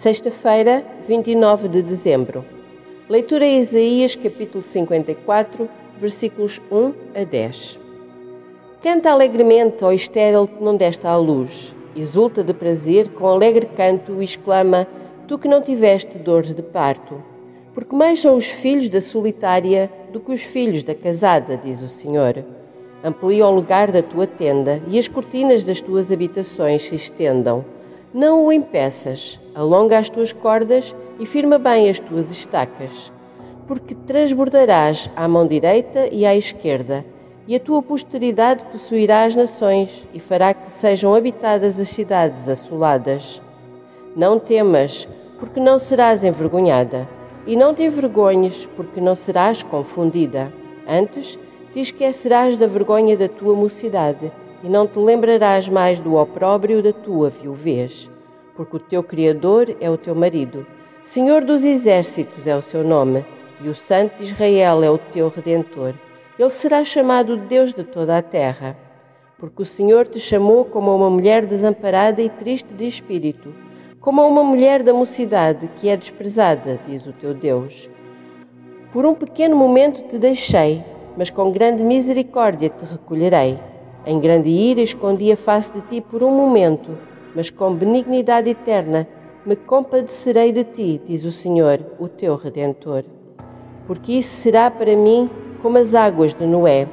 Sexta-feira, 29 de dezembro. Leitura em Isaías, capítulo 54, versículos 1 a 10. Canta alegremente, ó estéril que não deste à luz. Exulta de prazer com alegre canto e exclama: Tu que não tiveste dores de parto. Porque mais são os filhos da solitária do que os filhos da casada, diz o Senhor. Amplia o lugar da tua tenda e as cortinas das tuas habitações se estendam. Não o impeças, alonga as tuas cordas e firma bem as tuas estacas. Porque transbordarás à mão direita e à esquerda, e a tua posteridade possuirá as nações e fará que sejam habitadas as cidades assoladas. Não temas, porque não serás envergonhada, e não te envergonhes, porque não serás confundida. Antes, te esquecerás da vergonha da tua mocidade e não te lembrarás mais do opróbrio da tua viuvez, porque o teu Criador é o teu marido, Senhor dos exércitos é o seu nome, e o Santo de Israel é o teu Redentor. Ele será chamado Deus de toda a terra, porque o Senhor te chamou como uma mulher desamparada e triste de espírito, como uma mulher da mocidade que é desprezada, diz o teu Deus. Por um pequeno momento te deixei, mas com grande misericórdia te recolherei. Em grande ira escondi a face de ti por um momento, mas com benignidade eterna me compadecerei de ti, diz o Senhor, o teu Redentor. Porque isso será para mim como as águas de Noé.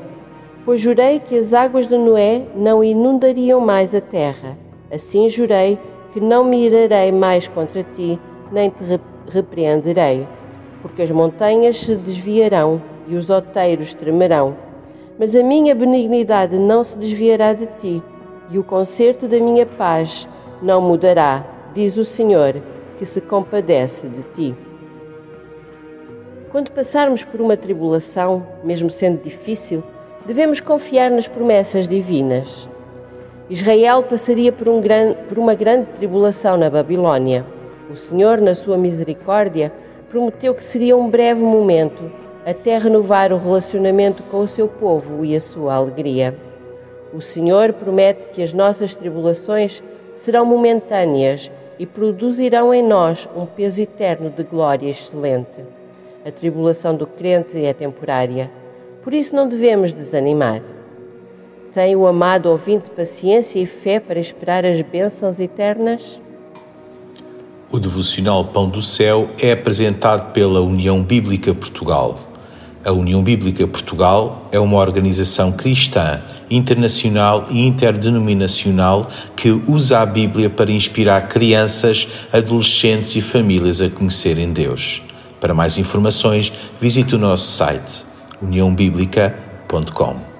Pois jurei que as águas de Noé não inundariam mais a terra. Assim jurei que não me irarei mais contra ti, nem te repreenderei. Porque as montanhas se desviarão e os outeiros tremerão. Mas a minha benignidade não se desviará de ti, e o concerto da minha paz não mudará, diz o Senhor, que se compadece de ti. Quando passarmos por uma tribulação, mesmo sendo difícil, devemos confiar nas promessas divinas. Israel passaria por, um gran, por uma grande tribulação na Babilônia. O Senhor, na sua misericórdia, prometeu que seria um breve momento até renovar o relacionamento com o seu povo e a sua alegria. O Senhor promete que as nossas tribulações serão momentâneas e produzirão em nós um peso eterno de glória excelente. A tribulação do crente é temporária, por isso não devemos desanimar. Tem o amado ouvinte paciência e fé para esperar as bênçãos eternas? O devocional Pão do Céu é apresentado pela União Bíblica Portugal. A União Bíblica Portugal é uma organização cristã, internacional e interdenominacional que usa a Bíblia para inspirar crianças, adolescentes e famílias a conhecerem Deus. Para mais informações, visite o nosso site uniãobíblica.com.